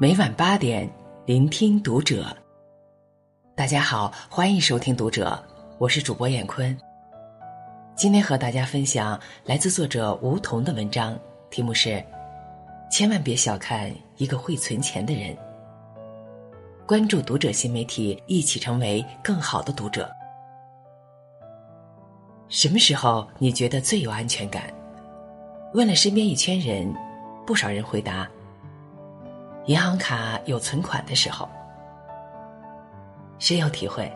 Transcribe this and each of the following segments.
每晚八点，聆听读者。大家好，欢迎收听读者，我是主播闫坤。今天和大家分享来自作者梧桐的文章，题目是：千万别小看一个会存钱的人。关注读者新媒体，一起成为更好的读者。什么时候你觉得最有安全感？问了身边一圈人，不少人回答：银行卡有存款的时候。深有体会，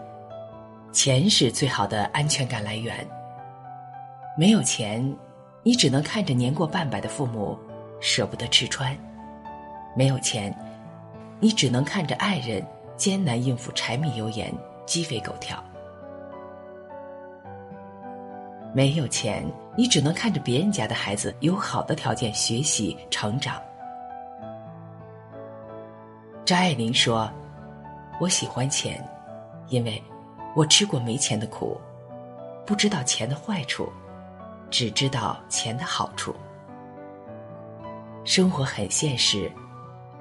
钱是最好的安全感来源。没有钱，你只能看着年过半百的父母舍不得吃穿；没有钱，你只能看着爱人艰难应付柴米油盐、鸡飞狗跳。没有钱，你只能看着别人家的孩子有好的条件学习成长。张爱玲说：“我喜欢钱，因为我吃过没钱的苦，不知道钱的坏处，只知道钱的好处。生活很现实，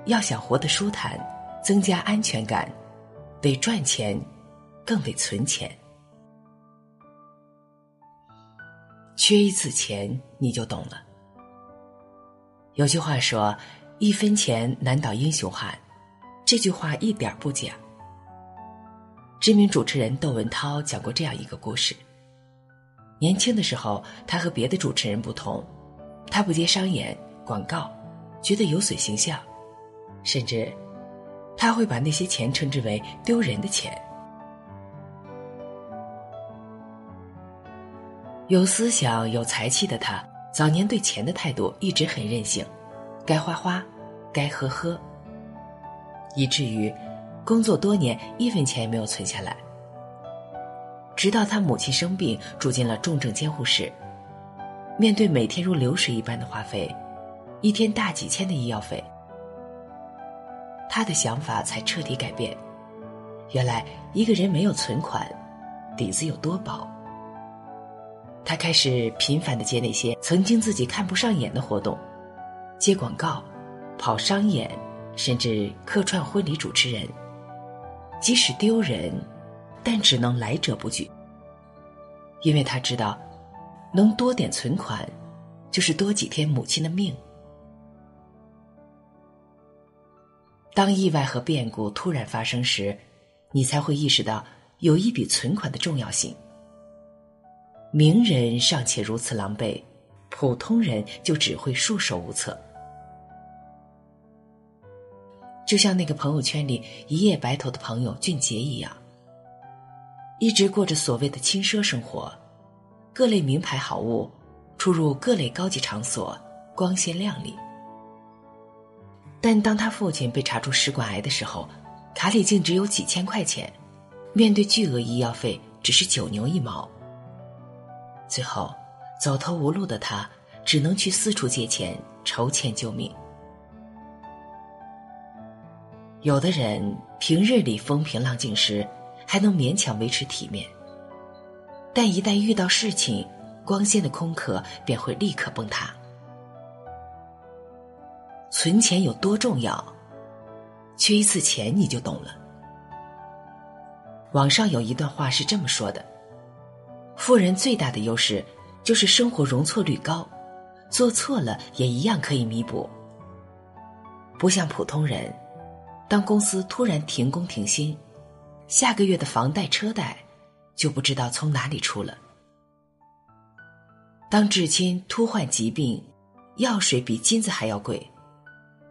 要想活得舒坦，增加安全感，得赚钱，更得存钱。”缺一次钱，你就懂了。有句话说：“一分钱难倒英雄汉。”这句话一点不假。知名主持人窦文涛讲过这样一个故事：年轻的时候，他和别的主持人不同，他不接商演广告，觉得有损形象，甚至他会把那些钱称之为丢人的钱。有思想、有才气的他，早年对钱的态度一直很任性，该花花，该喝喝。以至于工作多年，一分钱也没有存下来。直到他母亲生病，住进了重症监护室，面对每天如流水一般的花费，一天大几千的医药费，他的想法才彻底改变。原来一个人没有存款，底子有多薄。他开始频繁的接那些曾经自己看不上眼的活动，接广告，跑商演，甚至客串婚礼主持人。即使丢人，但只能来者不拒。因为他知道，能多点存款，就是多几天母亲的命。当意外和变故突然发生时，你才会意识到有一笔存款的重要性。名人尚且如此狼狈，普通人就只会束手无策。就像那个朋友圈里一夜白头的朋友俊杰一样，一直过着所谓的轻奢生活，各类名牌好物，出入各类高级场所，光鲜亮丽。但当他父亲被查出食管癌的时候，卡里竟只有几千块钱，面对巨额医药费，只是九牛一毛。最后，走投无路的他只能去四处借钱筹钱救命。有的人平日里风平浪静时还能勉强维持体面，但一旦遇到事情，光鲜的空壳便会立刻崩塌。存钱有多重要？缺一次钱你就懂了。网上有一段话是这么说的。富人最大的优势就是生活容错率高，做错了也一样可以弥补。不像普通人，当公司突然停工停薪，下个月的房贷车贷就不知道从哪里出了。当至亲突患疾病，药水比金子还要贵，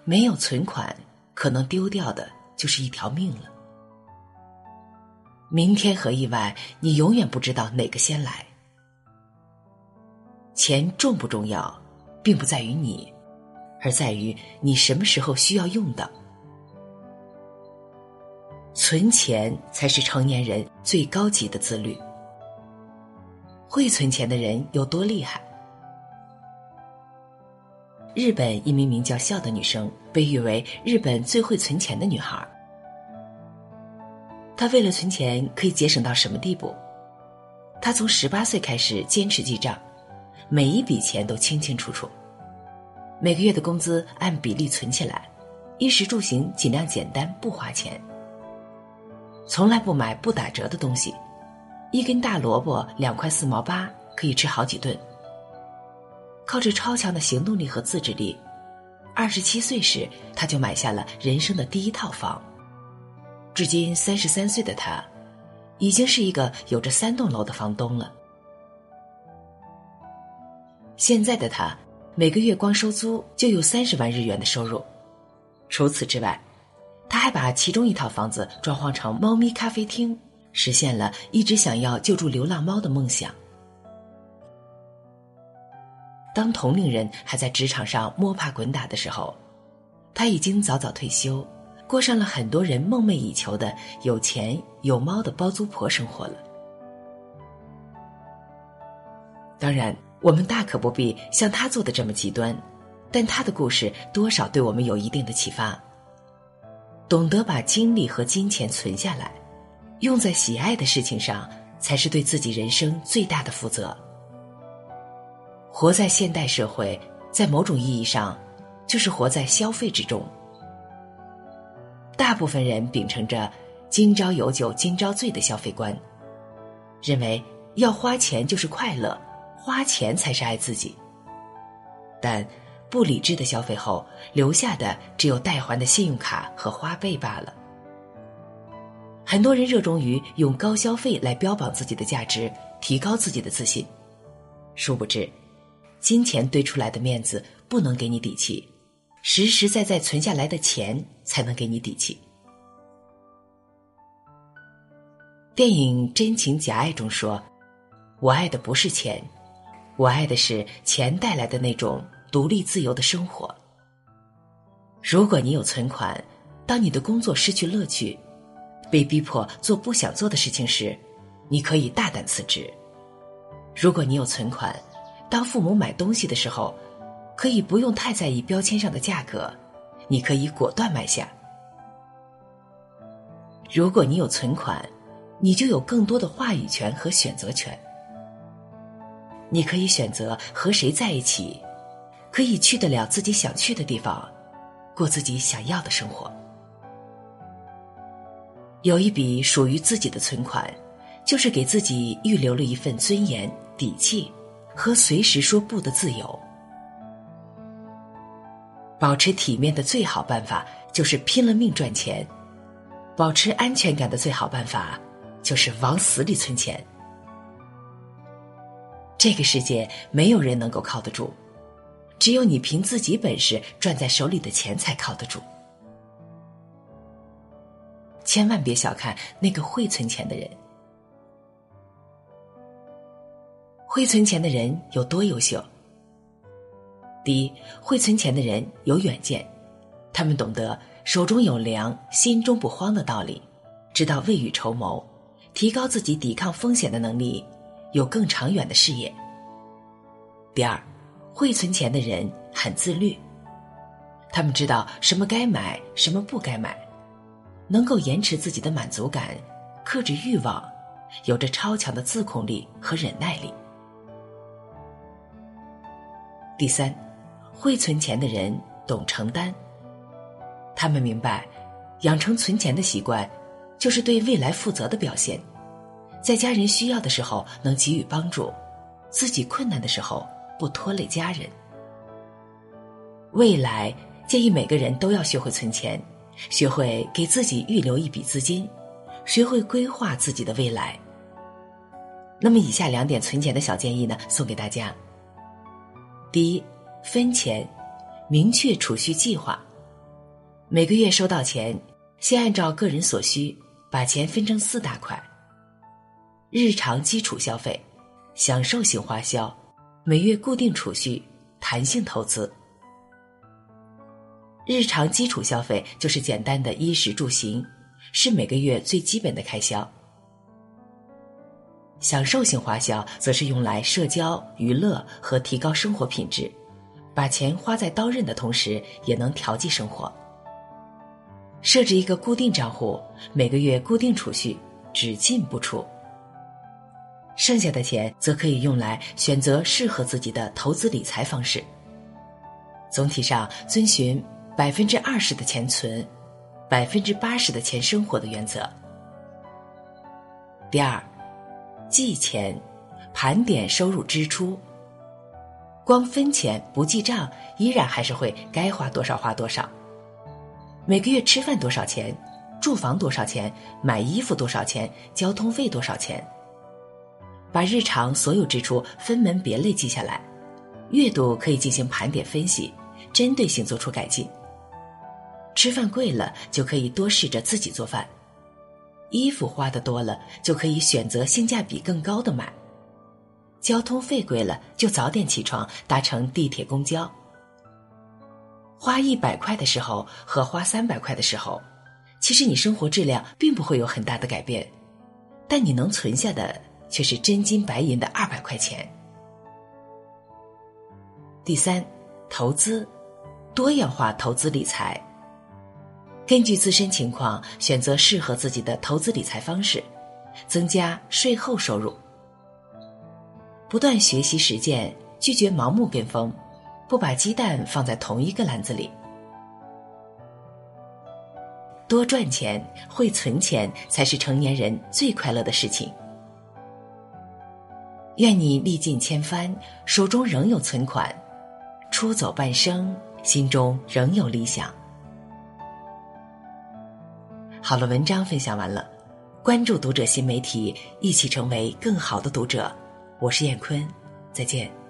没有存款，可能丢掉的就是一条命了。明天和意外，你永远不知道哪个先来。钱重不重要，并不在于你，而在于你什么时候需要用到。存钱才是成年人最高级的自律。会存钱的人有多厉害？日本一名名叫笑的女生，被誉为日本最会存钱的女孩。她为了存钱可以节省到什么地步？她从十八岁开始坚持记账，每一笔钱都清清楚楚。每个月的工资按比例存起来，衣食住行尽量简单，不花钱。从来不买不打折的东西，一根大萝卜两块四毛八，可以吃好几顿。靠着超强的行动力和自制力，二十七岁时他就买下了人生的第一套房。至今三十三岁的他，已经是一个有着三栋楼的房东了。现在的他，每个月光收租就有三十万日元的收入。除此之外，他还把其中一套房子装潢成猫咪咖啡厅，实现了一直想要救助流浪猫的梦想。当同龄人还在职场上摸爬滚打的时候，他已经早早退休，过上了很多人梦寐以求的有钱有猫的包租婆生活了。当然，我们大可不必像他做的这么极端。但他的故事多少对我们有一定的启发。懂得把精力和金钱存下来，用在喜爱的事情上，才是对自己人生最大的负责。活在现代社会，在某种意义上，就是活在消费之中。大部分人秉承着“今朝有酒今朝醉”的消费观，认为要花钱就是快乐，花钱才是爱自己。但。不理智的消费后，留下的只有代还的信用卡和花呗罢了。很多人热衷于用高消费来标榜自己的价值，提高自己的自信，殊不知，金钱堆出来的面子不能给你底气，实实在在存下来的钱才能给你底气。电影《真情假爱》中说：“我爱的不是钱，我爱的是钱带来的那种。”独立自由的生活。如果你有存款，当你的工作失去乐趣，被逼迫做不想做的事情时，你可以大胆辞职；如果你有存款，当父母买东西的时候，可以不用太在意标签上的价格，你可以果断买下；如果你有存款，你就有更多的话语权和选择权，你可以选择和谁在一起。可以去得了自己想去的地方，过自己想要的生活。有一笔属于自己的存款，就是给自己预留了一份尊严、底气和随时说不的自由。保持体面的最好办法就是拼了命赚钱，保持安全感的最好办法就是往死里存钱。这个世界没有人能够靠得住。只有你凭自己本事赚在手里的钱才靠得住。千万别小看那个会存钱的人。会存钱的人有多优秀？第一，会存钱的人有远见，他们懂得手中有粮，心中不慌的道理，知道未雨绸缪，提高自己抵抗风险的能力，有更长远的视野。第二。会存钱的人很自律，他们知道什么该买，什么不该买，能够延迟自己的满足感，克制欲望，有着超强的自控力和忍耐力。第三，会存钱的人懂承担，他们明白，养成存钱的习惯，就是对未来负责的表现，在家人需要的时候能给予帮助，自己困难的时候。不拖累家人。未来建议每个人都要学会存钱，学会给自己预留一笔资金，学会规划自己的未来。那么，以下两点存钱的小建议呢，送给大家。第一，分钱，明确储蓄计划。每个月收到钱，先按照个人所需，把钱分成四大块：日常基础消费、享受型花销。每月固定储蓄、弹性投资、日常基础消费就是简单的衣食住行，是每个月最基本的开销。享受性花销则是用来社交、娱乐和提高生活品质，把钱花在刀刃的同时，也能调剂生活。设置一个固定账户，每个月固定储蓄，只进不出。剩下的钱则可以用来选择适合自己的投资理财方式。总体上遵循百分之二十的钱存，百分之八十的钱生活的原则。第二，记钱，盘点收入支出。光分钱不记账，依然还是会该花多少花多少。每个月吃饭多少钱，住房多少钱，买衣服多少钱，交通费多少钱。把日常所有支出分门别类记下来，阅读可以进行盘点分析，针对性做出改进。吃饭贵了，就可以多试着自己做饭；衣服花的多了，就可以选择性价比更高的买。交通费贵了，就早点起床，搭乘地铁、公交。花一百块的时候和花三百块的时候，其实你生活质量并不会有很大的改变，但你能存下的却是真金白银的二百块钱。第三，投资，多样化投资理财。根据自身情况选择适合自己的投资理财方式，增加税后收入。不断学习实践，拒绝盲目跟风，不把鸡蛋放在同一个篮子里。多赚钱，会存钱，才是成年人最快乐的事情。愿你历尽千帆，手中仍有存款，出走半生，心中仍有理想。好了，文章分享完了，关注读者新媒体，一起成为更好的读者。我是燕坤，再见。